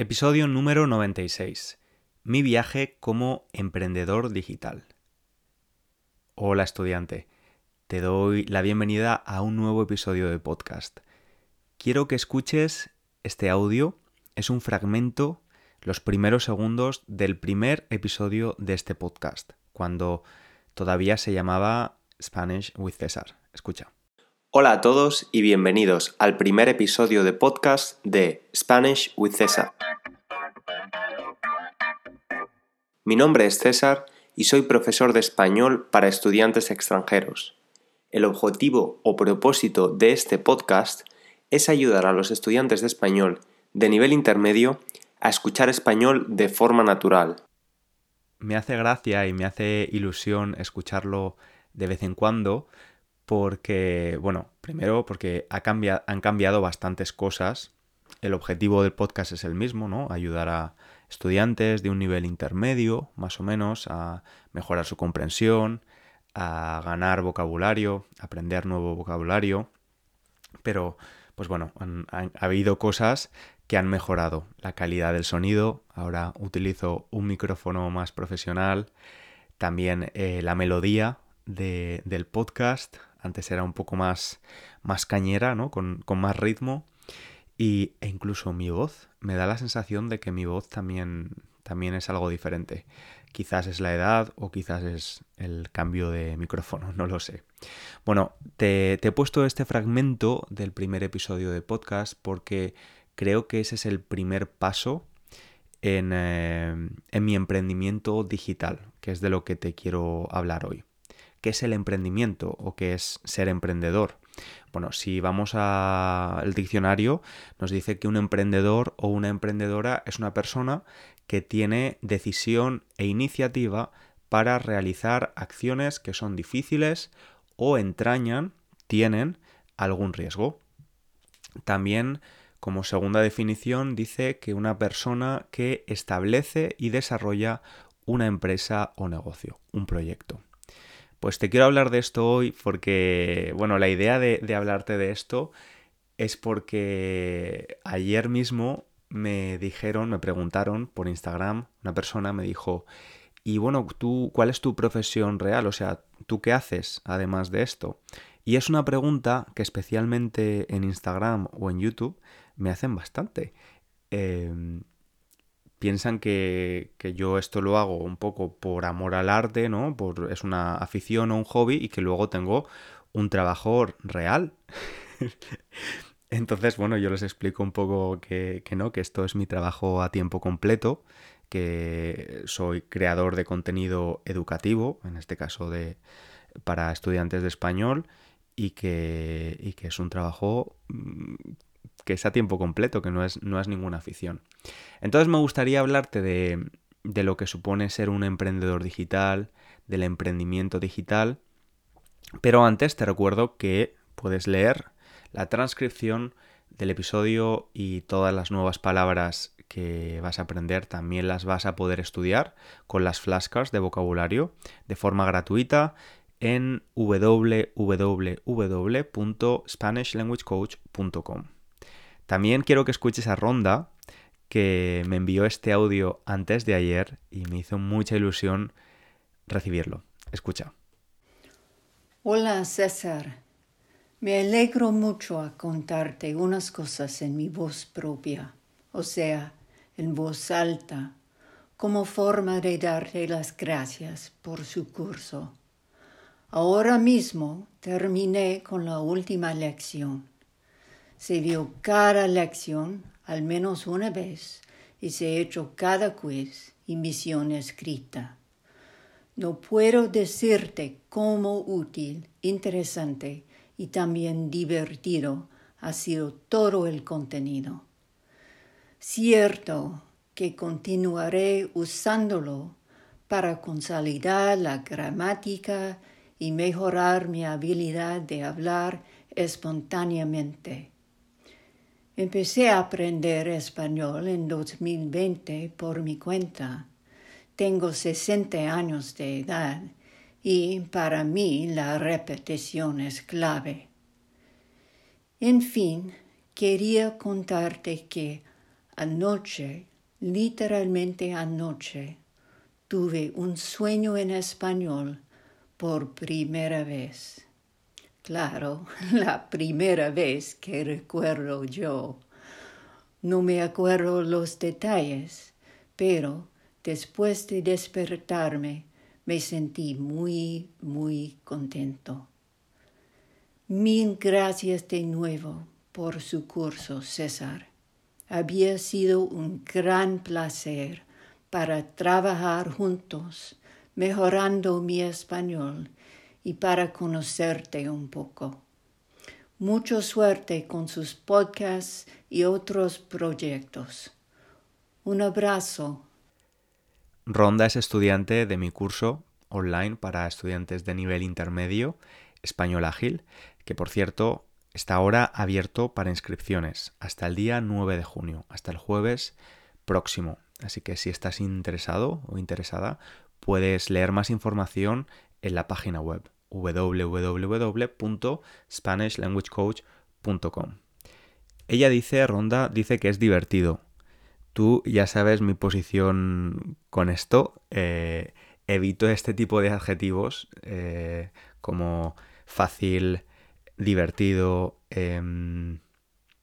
Episodio número 96. Mi viaje como emprendedor digital. Hola estudiante, te doy la bienvenida a un nuevo episodio de podcast. Quiero que escuches este audio, es un fragmento, los primeros segundos del primer episodio de este podcast, cuando todavía se llamaba Spanish with César. Escucha. Hola a todos y bienvenidos al primer episodio de podcast de Spanish with César. Mi nombre es César y soy profesor de español para estudiantes extranjeros. El objetivo o propósito de este podcast es ayudar a los estudiantes de español de nivel intermedio a escuchar español de forma natural. Me hace gracia y me hace ilusión escucharlo de vez en cuando porque, bueno, primero porque ha han cambiado bastantes cosas. El objetivo del podcast es el mismo, ¿no? Ayudar a estudiantes de un nivel intermedio, más o menos, a mejorar su comprensión, a ganar vocabulario, aprender nuevo vocabulario. Pero, pues bueno, ha habido cosas que han mejorado la calidad del sonido. Ahora utilizo un micrófono más profesional. También eh, la melodía del podcast antes era un poco más, más cañera, ¿no? Con, más ritmo. Y, e incluso mi voz, me da la sensación de que mi voz también, también es algo diferente. Quizás es la edad o quizás es el cambio de micrófono, no lo sé. Bueno, te, he puesto este fragmento del primer episodio de podcast porque creo que ese es el primer paso en, eh, en mi emprendimiento digital, que es de lo que te quiero hablar hoy qué es el emprendimiento o qué es ser emprendedor. Bueno, si vamos al diccionario, nos dice que un emprendedor o una emprendedora es una persona que tiene decisión e iniciativa para realizar acciones que son difíciles o entrañan, tienen algún riesgo. También, como segunda definición, dice que una persona que establece y desarrolla una empresa o negocio, un proyecto. Pues te quiero hablar de esto hoy porque, bueno, la idea de, hablarte de esto es porque ayer mismo me dijeron, me preguntaron por Instagram, una persona me dijo, y bueno, tú, ¿cuál es tu profesión real? O sea, ¿tú qué haces además de esto? Y es una pregunta que especialmente en Instagram o en YouTube me hacen bastante. Em, piensan que, yo esto lo hago un poco por amor al arte, ¿no? Por, es una afición o un hobby y que luego tengo un trabajo real. Entonces, bueno, yo les explico un poco que, que, no, que esto es mi trabajo a tiempo completo, que soy creador de contenido educativo, en este caso de para estudiantes de español, y que, y que es un trabajo mm, que es a tiempo completo, que no es, no es ninguna afición. Entonces me gustaría hablarte de, de lo que supone ser un emprendedor digital, del emprendimiento digital, pero antes te recuerdo que puedes leer la transcripción del episodio y todas las nuevas palabras que vas a aprender también las vas a poder estudiar con las flashcards de vocabulario de forma gratuita en www.spanishlanguagecoach.com. También quiero que escuches a Ronda, que me envió este audio antes de ayer y me hizo mucha ilusión recibirlo. Escucha. Hola César, me alegro mucho a contarte unas cosas en mi voz propia, o sea, en voz alta, como forma de darte las gracias por su curso. Ahora mismo terminé con la última lección se vio cada lección al menos una vez y se hecho cada quiz y misión escrita. No puedo decirte cómo útil, interesante y también divertido ha sido todo el contenido. Cierto que continuaré usándolo para consolidar la gramática y mejorar mi habilidad de hablar espontáneamente Empecé a aprender español en 2020 por mi cuenta. Tengo 60 años de edad y para mí la repetición es clave. En fin, quería contarte que Anoche, literalmente anoche, tuve un sueño en español por primera vez. Claro, la primera vez que recuerdo yo. No me acuerdo los detalles, pero después de despertarme me sentí muy, muy contento. Mil gracias de nuevo por su curso, César. Había sido un gran placer para trabajar juntos, mejorando mi español y para conocerte un poco. Mucha suerte con sus podcasts y otros proyectos. Un abrazo. Ronda es estudiante de mi curso online para estudiantes de nivel intermedio, Español Ágil, que por cierto está ahora abierto para inscripciones hasta el día 9 de junio, hasta el jueves próximo. Así que si estás interesado o interesada, puedes leer más información en la página web www.spanishlanguagecoach.com. Ella dice, Ronda, dice que es divertido. Tú ya sabes mi posición con esto. Eh, evito este tipo de adjetivos eh, como fácil, divertido, em,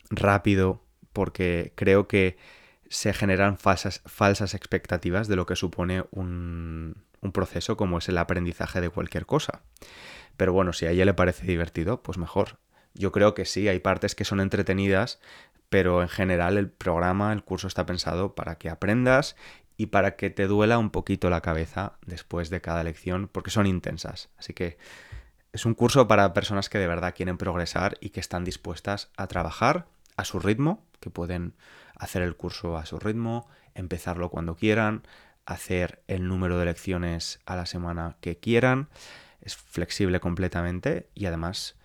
rápido, porque creo que se generan falsas, falsas expectativas de lo que supone un, un proceso como es el aprendizaje de cualquier cosa. Pero bueno, si a ella le parece divertido, pues mejor. Yo creo que sí, hay partes que son entretenidas, pero en general el programa, el curso está pensado para que aprendas y para que te duela un poquito la cabeza después de cada lección, porque son intensas. Así que es un curso para personas que de verdad quieren progresar y que están dispuestas a trabajar a su ritmo, que pueden hacer el curso a su ritmo, empezarlo cuando quieran, hacer el número de lecciones a la semana que quieran, es flexible completamente y además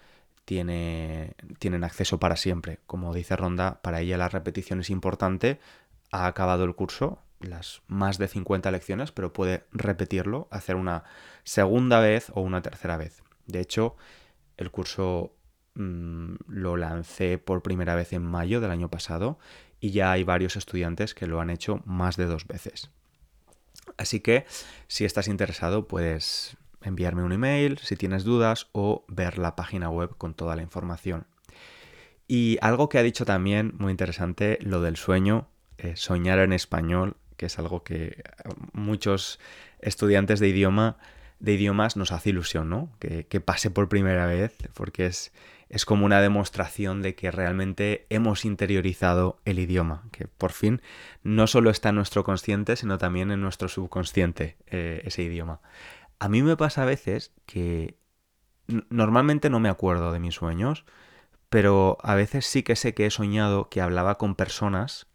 tiene, tienen acceso para siempre. Como dice Ronda, para ella la repetición es importante, ha acabado el curso, las más de 50 lecciones, pero puede repetirlo, hacer una segunda vez o una tercera vez. De hecho, el curso mm, lo lancé por primera vez en mayo del año pasado y ya hay varios estudiantes que lo han hecho más de dos veces. Así que si estás interesado puedes enviarme un email si tienes dudas o ver la página web con toda la información. Y algo que ha dicho también muy interesante, lo del sueño, eh, soñar en español, que es algo que muchos estudiantes de idioma de idiomas nos hace ilusión, ¿no? Que pase por primera vez, porque es, es como una demostración de que realmente hemos interiorizado el idioma, que por fin no solo está en nuestro consciente, sino también en nuestro subconsciente eh, ese idioma. A mí me pasa a veces que normalmente no me acuerdo de mis sueños, pero a veces sí que sé que he soñado que hablaba con personas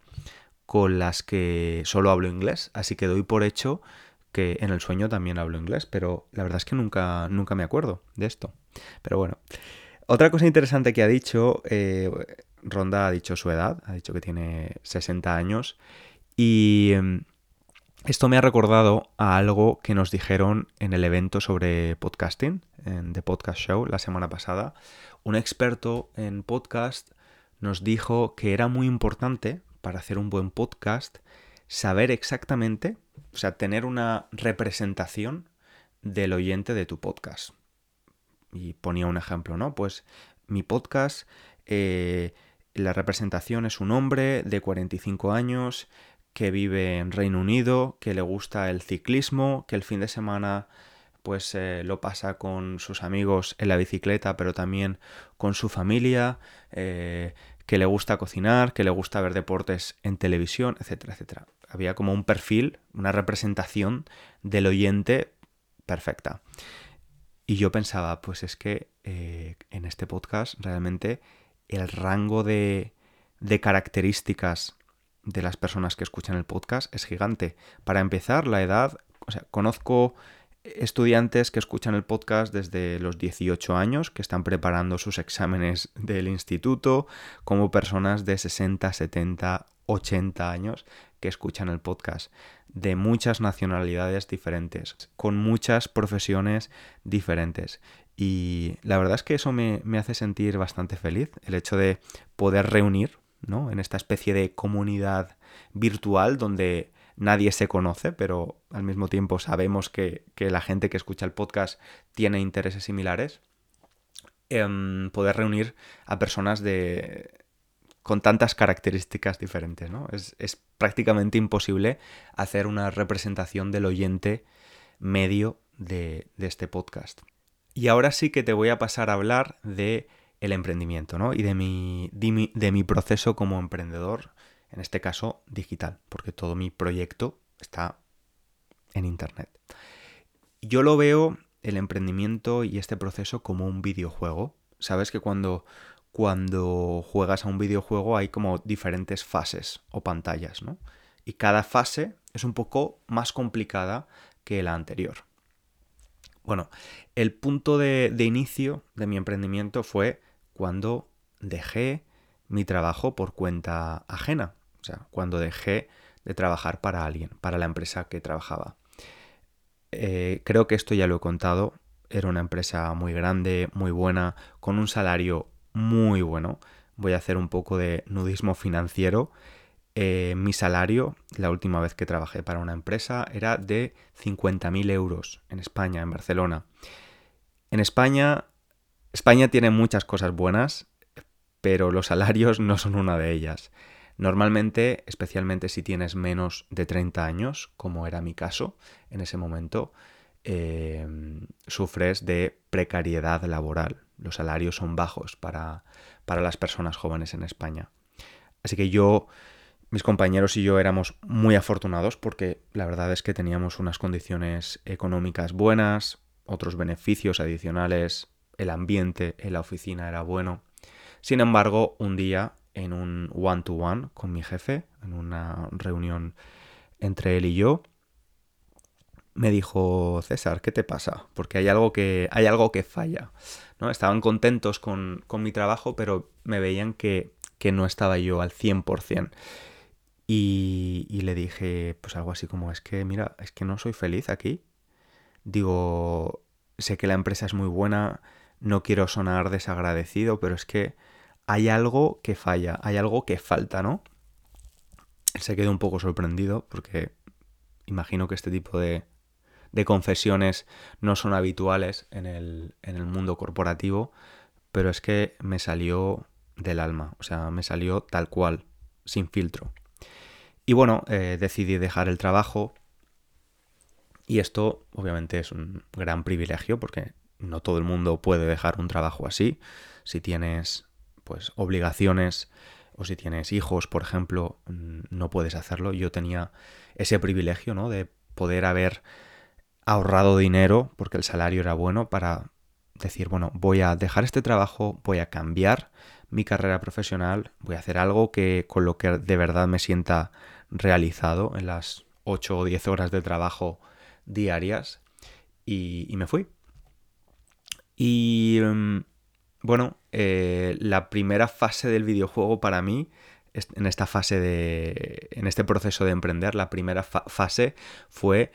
con las que solo hablo inglés, así que doy por hecho que en el sueño también hablo inglés, pero la verdad es que nunca, nunca me acuerdo de esto. Pero bueno, otra cosa interesante que ha dicho, eh, Ronda ha dicho su edad, ha dicho que tiene 60 años y em, esto me ha recordado a algo que nos dijeron en el evento sobre podcasting, en The Podcast Show, la semana pasada. Un experto en podcast nos dijo que era muy importante para hacer un buen podcast saber exactamente, o sea, tener una representación del oyente de tu podcast y ponía un ejemplo, ¿no? Pues mi podcast, eh, la representación es un hombre de 45 años que vive en Reino Unido, que le gusta el ciclismo, que el fin de semana pues eh, lo pasa con sus amigos en la bicicleta, pero también con su familia, eh, que le gusta cocinar, que le gusta ver deportes en televisión, etcétera, etcétera. Había como un perfil, una representación del oyente perfecta. Y yo pensaba, pues es que eh, en este podcast realmente el rango de, de características de las personas que escuchan el podcast es gigante. Para empezar, la edad, o sea, conozco estudiantes que escuchan el podcast desde los 18 años, que están preparando sus exámenes del instituto, como personas de 60, 70, 80 años que escuchan el podcast de muchas nacionalidades diferentes, con muchas profesiones diferentes. Y la verdad es que eso me, hace sentir bastante feliz, el hecho de poder reunir ¿no? En esta especie de comunidad virtual donde nadie se conoce, pero al mismo tiempo sabemos que, la gente que escucha el podcast tiene intereses similares. Em, poder reunir a personas de, con tantas características diferentes, ¿no? Es, prácticamente imposible hacer una representación del oyente medio de, de, este podcast. Y ahora sí que te voy a pasar a hablar de el emprendimiento, ¿no? Y de mi, de mi proceso como emprendedor, en este caso digital, porque todo mi proyecto está en Internet. Yo lo veo el emprendimiento y este proceso como un videojuego. Sabes que cuando, cuando juegas a un videojuego hay como diferentes fases o pantallas, ¿no? Y cada fase es un poco más complicada que la anterior. Bueno, el punto de, de inicio de mi emprendimiento fue cuando dejé mi trabajo por cuenta ajena. O sea, cuando dejé de trabajar para alguien, para la empresa que trabajaba. Eh, creo que esto ya lo he contado. Era una empresa muy grande, muy buena, con un salario muy bueno. Voy a hacer un poco de nudismo financiero. Eh, mi salario, la última vez que trabajé para una empresa, era de 50.000 euros en España, en Barcelona. En España España tiene muchas cosas buenas, pero los salarios no son una de ellas. Normalmente, especialmente si tienes menos de 30 años, como era mi caso en ese momento, eh, sufres de precariedad laboral. Los salarios son bajos para, para las personas jóvenes en España. Así que yo, mis compañeros y yo éramos muy afortunados porque la verdad es que teníamos unas condiciones económicas buenas, otros beneficios adicionales el ambiente en la oficina era bueno. Sin embargo, un día en un one-to-one con mi jefe, en una reunión entre él y yo, me dijo, César, ¿qué te pasa? Porque hay algo que, hay algo que falla. ¿no? Estaban contentos con, mi trabajo, pero me veían que, que no estaba yo al 100%. Y, y le dije, pues algo así como, es que, mira, es que no soy feliz aquí. Digo, sé que la empresa es muy buena, no quiero sonar desagradecido, pero es que hay algo que falla, hay algo que falta, ¿no? Se quedó un poco sorprendido porque imagino que este tipo de, confesiones no son habituales en el, en el mundo corporativo, pero es que me salió del alma, o sea, me salió tal cual, sin filtro. Y bueno, eh, decidí dejar el trabajo y esto obviamente es un gran privilegio porque no todo el mundo puede dejar un trabajo así. Si tienes pues obligaciones o si tienes hijos, por ejemplo, mm, no puedes hacerlo. Yo tenía ese privilegio, ¿no? De poder haber ahorrado dinero porque el salario era bueno para decir, bueno, voy a dejar este trabajo, voy a cambiar mi carrera profesional, voy a hacer algo que con lo que de verdad me sienta realizado en las 8 o 10 horas de trabajo diarias y, me fui. Y mm, bueno, eh, la primera fase del videojuego para mí, en esta fase de. en este proceso de emprender, la primera fase fue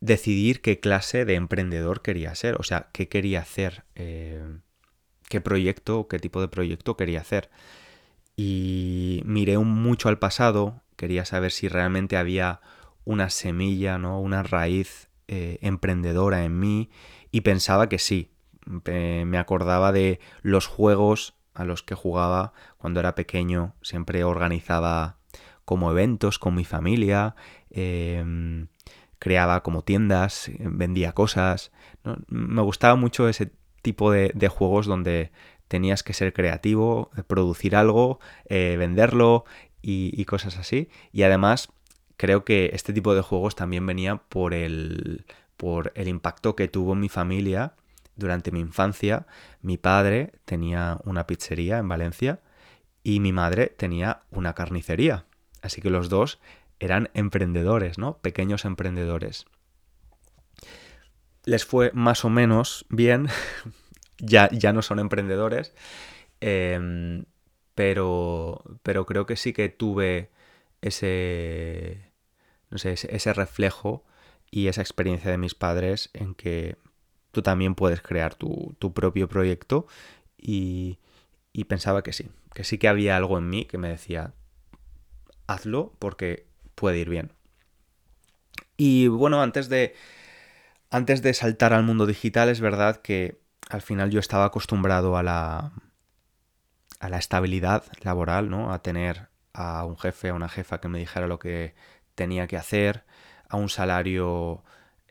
decidir qué clase de emprendedor quería ser. O sea, qué quería hacer. Eh, qué proyecto, qué tipo de proyecto quería hacer. Y miré mucho al pasado, quería saber si realmente había una semilla, ¿no? Una raíz eh, emprendedora en mí. Y pensaba que sí, me acordaba de los juegos a los que jugaba cuando era pequeño. Siempre organizaba como eventos con mi familia, em, creaba como tiendas, vendía cosas. Me gustaba mucho ese tipo de, juegos donde tenías que ser creativo, producir algo, eh, venderlo y, cosas así. Y además creo que este tipo de juegos también venía por el, por el impacto que tuvo en mi familia durante mi infancia, mi padre tenía una pizzería en Valencia y mi madre tenía una carnicería. Así que los dos eran emprendedores, ¿no? Pequeños emprendedores. Les fue más o menos bien, ya, ya no son emprendedores, em, pero, pero creo que sí que tuve ese, no sé, ese reflejo y esa experiencia de mis padres en que tú también puedes crear tu, propio proyecto y, y pensaba que sí, que sí que había algo en mí que me decía, hazlo porque puede ir bien. Y bueno, antes de, antes de saltar al mundo digital, es verdad que al final yo estaba acostumbrado a la, a la estabilidad laboral, ¿no? A tener a un jefe, a una jefa que me dijera lo que tenía que hacer, a un salario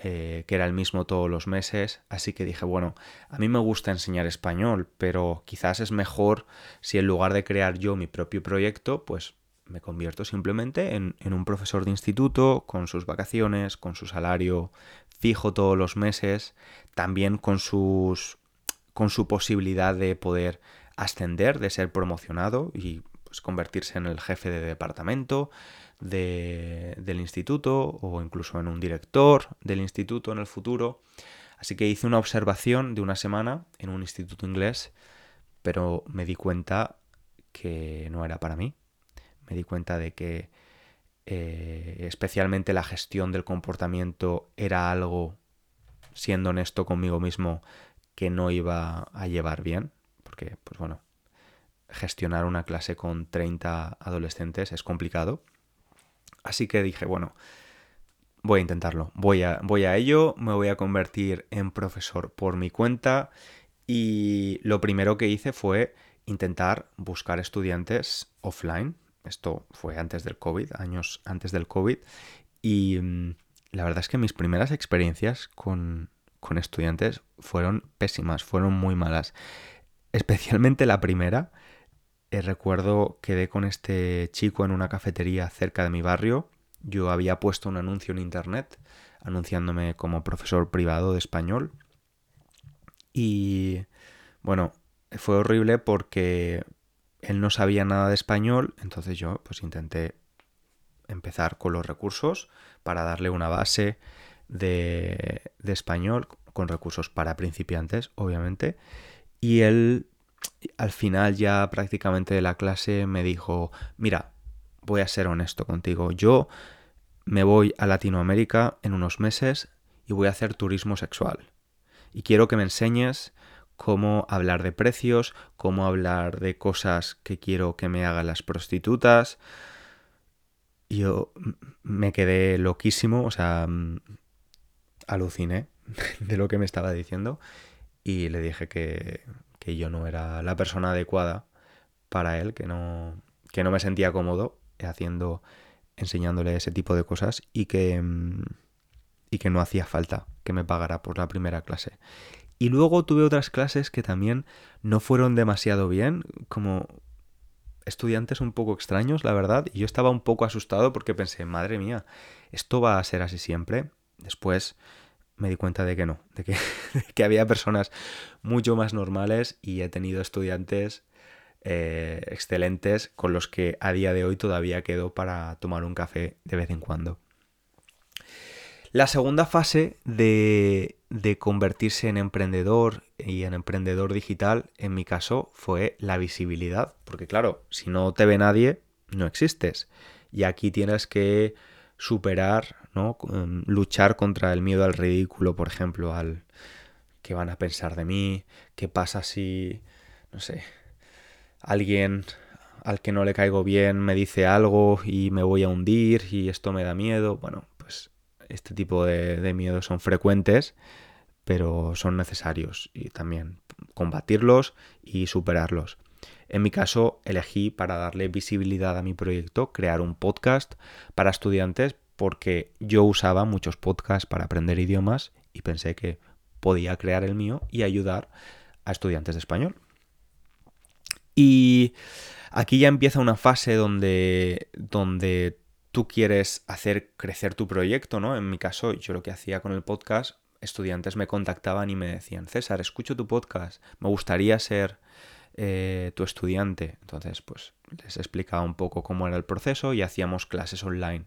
eh, que era el mismo todos los meses. Así que dije, bueno, a mí me gusta enseñar español, pero quizás es mejor si en lugar de crear yo mi propio proyecto, pues me convierto simplemente en, un profesor de instituto, con sus vacaciones, con su salario fijo todos los meses, también con sus con su posibilidad de poder ascender, de ser promocionado y pues, convertirse en el jefe de departamento del instituto o incluso en un director del instituto en el futuro. Así que hice una observación de una semana en un instituto inglés, pero me di cuenta que no era para mí. Me di cuenta de que eh, especialmente la gestión del comportamiento era algo, siendo honesto conmigo mismo, que no iba a llevar bien, porque, pues bueno, gestionar una clase con 30 adolescentes es complicado. Así que dije, bueno, voy a intentarlo, voy a, voy a ello, me voy a convertir en profesor por mi cuenta y lo primero que hice fue intentar buscar estudiantes offline. Esto fue antes del COVID, años antes del COVID. Y mm, la verdad es que mis primeras experiencias con, con estudiantes fueron pésimas, fueron muy malas. Especialmente la primera, eh, recuerdo quedé con este chico en una cafetería cerca de mi barrio. Yo había puesto un anuncio en internet anunciándome como profesor privado de español. Y bueno, fue horrible porque él no sabía nada de español, entonces yo pues intenté empezar con los recursos para darle una base de, de español con recursos para principiantes, obviamente. Y él al final ya prácticamente de la clase me dijo, mira, voy a ser honesto contigo, yo me voy a Latinoamérica en unos meses y voy a hacer turismo sexual. Y quiero que me enseñes cómo hablar de precios, cómo hablar de cosas que quiero que me hagan las prostitutas. Yo me quedé loquísimo, o sea, aluciné de lo que me estaba diciendo y le dije que, que yo no era la persona adecuada para él, que no, que no me sentía cómodo haciendo, enseñándole ese tipo de cosas y que, mm, y que no hacía falta que me pagara por la primera clase. Y luego tuve otras clases que también no fueron demasiado bien, como estudiantes un poco extraños, la verdad, y yo estaba un poco asustado porque pensé, madre mía, ¿esto va a ser así siempre? Después me di cuenta de que no, de que, había personas mucho más normales y he tenido estudiantes eh, excelentes con los que a día de hoy todavía quedo para tomar un café de vez en cuando. La segunda fase de, de convertirse en emprendedor y en emprendedor digital, en mi caso, fue la visibilidad. Porque claro, si no te ve nadie, no existes. Y aquí tienes que superar ¿no? Luchar contra el miedo al ridículo, por ejemplo, al qué van a pensar de mí, qué pasa si, no sé, alguien al que no le caigo bien me dice algo y me voy a hundir y esto me da miedo. Bueno, pues este tipo de, de miedos son frecuentes, pero son necesarios y también combatirlos y superarlos. En mi caso, elegí para darle visibilidad a mi proyecto crear un podcast para estudiantes porque yo usaba muchos podcasts para aprender idiomas y pensé que podía crear el mío y ayudar a estudiantes de español. Y aquí ya empieza una fase donde, donde tú quieres hacer crecer tu proyecto, ¿no? En mi caso, yo lo que hacía con el podcast, estudiantes me contactaban y me decían, César, escucho tu podcast, me gustaría ser eh, tu estudiante. Entonces, pues les explicaba un poco cómo era el proceso y hacíamos clases online.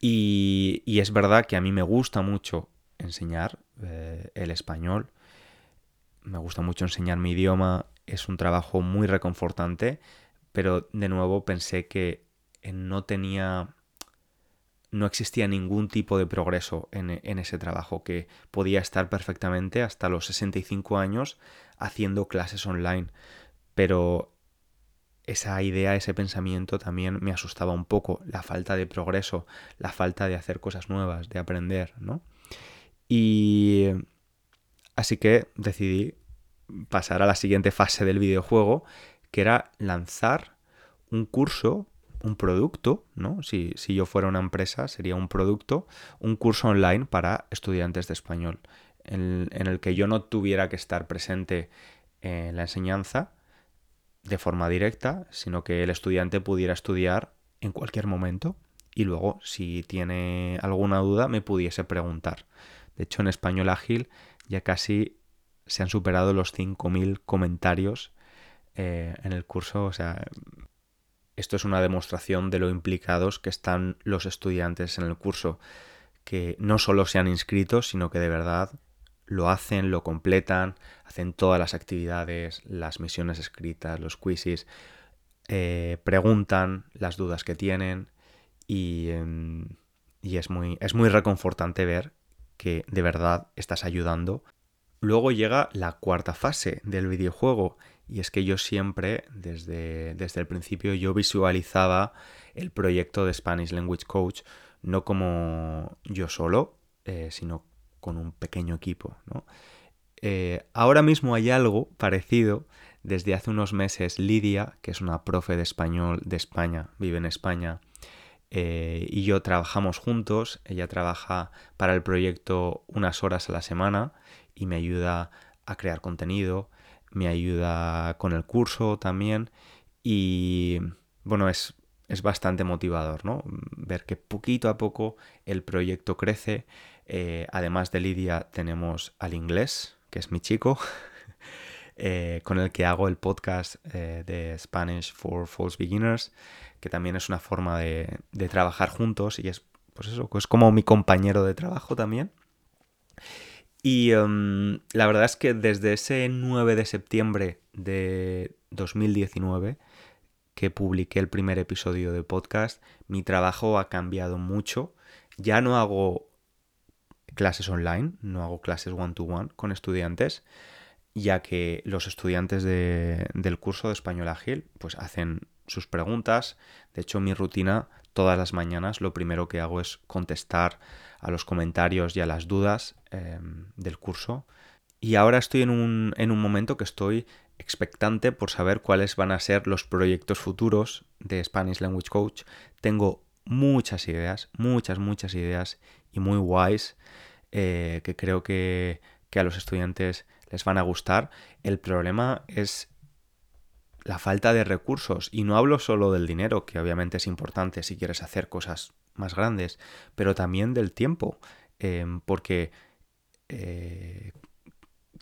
Y, es verdad que a mí me gusta mucho enseñar eh, el español, me gusta mucho enseñar mi idioma, es un trabajo muy reconfortante, pero de nuevo pensé que no tenía, no existía ningún tipo de progreso en, en ese trabajo, que podía estar perfectamente hasta los 65 años haciendo clases online. Pero esa idea, ese pensamiento también me asustaba un poco, la falta de progreso, la falta de hacer cosas nuevas, de aprender, ¿no? Y así que decidí pasar a la siguiente fase del videojuego, que era lanzar un curso, un producto, ¿no? Si, si yo fuera una empresa, sería un producto, un curso online para estudiantes de español, en, en el que yo no tuviera que estar presente en la enseñanza, de forma directa, sino que el estudiante pudiera estudiar en cualquier momento y luego, si tiene alguna duda, me pudiese preguntar. De hecho, en español ágil ya casi se han superado los 5.000 comentarios eh, en el curso. O sea, esto es una demostración de lo implicados que están los estudiantes en el curso, que no solo se han inscrito, sino que de verdad lo hacen, lo completan, hacen todas las actividades, las misiones escritas, los quizzes, eh, preguntan las dudas que tienen y, em, y es, muy, es muy reconfortante ver que de verdad estás ayudando. Luego llega la cuarta fase del videojuego y es que yo siempre, desde, desde el principio, yo visualizaba el proyecto de Spanish Language Coach no como yo solo, eh, sino con un pequeño equipo. Eh, ahora mismo hay algo parecido. Desde hace unos meses Lidia, que es una profe de español de España, vive en España, eh, y yo trabajamos juntos. Ella trabaja para el proyecto unas horas a la semana y me ayuda a crear contenido, me ayuda con el curso también y bueno, es, es bastante motivador, ¿no? Ver que poquito a poco el proyecto crece, eh, además de Lidia tenemos al inglés, que es mi chico, eh, con el que hago el podcast eh, de Spanish for False Beginners, que también es una forma de, trabajar juntos y es, pues eso, es como mi compañero de trabajo también. Y em, la verdad es que desde ese 9 de septiembre de 2019, que publiqué el primer episodio de podcast, mi trabajo ha cambiado mucho. Ya no hago clases online, no hago clases one-to-one con estudiantes, ya que los estudiantes del curso de español ágil pues hacen sus preguntas. De hecho, mi rutina todas las mañanas lo primero que hago es contestar a los comentarios y a las dudas em, del curso. Y ahora estoy en un, en un momento que estoy expectante por saber cuáles van a ser los proyectos futuros de Spanish Language Coach. Tengo muchas ideas, muchas, muchas ideas y muy guays eh, que creo que, a los estudiantes les van a gustar. El problema es la falta de recursos. Y no hablo solo del dinero, que obviamente es importante si quieres hacer cosas más grandes, pero también del tiempo. Em, porque eh,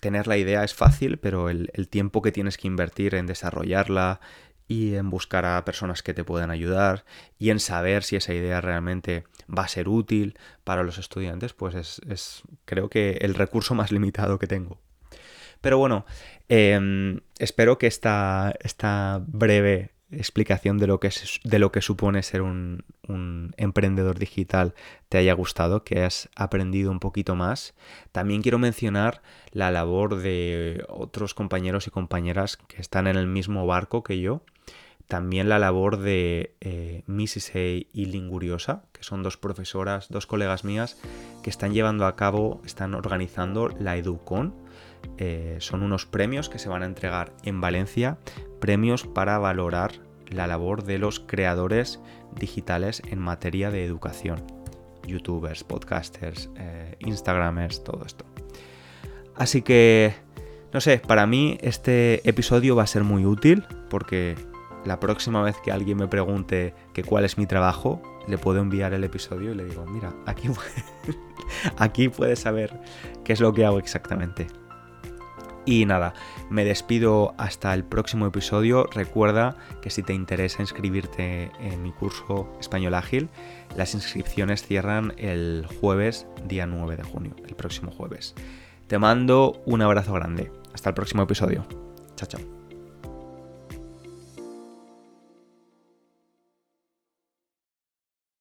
tener la idea es fácil, pero el, tiempo que tienes que invertir en desarrollarla, y en buscar a personas que te puedan ayudar y en saber si esa idea realmente va a ser útil para los estudiantes, pues es, creo que el recurso más limitado que tengo. Pero bueno, em, espero que esta, esta breve explicación de lo que, de lo que supone ser un, un, emprendedor digital te haya gustado, que has aprendido un poquito más. También quiero mencionar la labor de otros compañeros y compañeras que están en el mismo barco que yo. También la labor de eh, Mrs. Y Linguriosa, que son dos profesoras, dos colegas mías, que están llevando a cabo, están organizando la Educon. Eh, son unos premios que se van a entregar en Valencia, premios para valorar la labor de los creadores digitales en materia de educación. Youtubers, podcasters, eh, Instagramers, todo esto. Así que, no sé, para mí este episodio va a ser muy útil porque la próxima vez que alguien me pregunte que cuál es mi trabajo, le puedo enviar el episodio y le digo, mira, aquí, aquí puedes saber qué es lo que hago exactamente. Y nada, me despido hasta el próximo episodio. Recuerda que si te interesa inscribirte en mi curso Español Ágil, las inscripciones cierran el jueves, día 9 de junio, el próximo jueves. Te mando un abrazo grande. Hasta el próximo episodio. Chao, chao.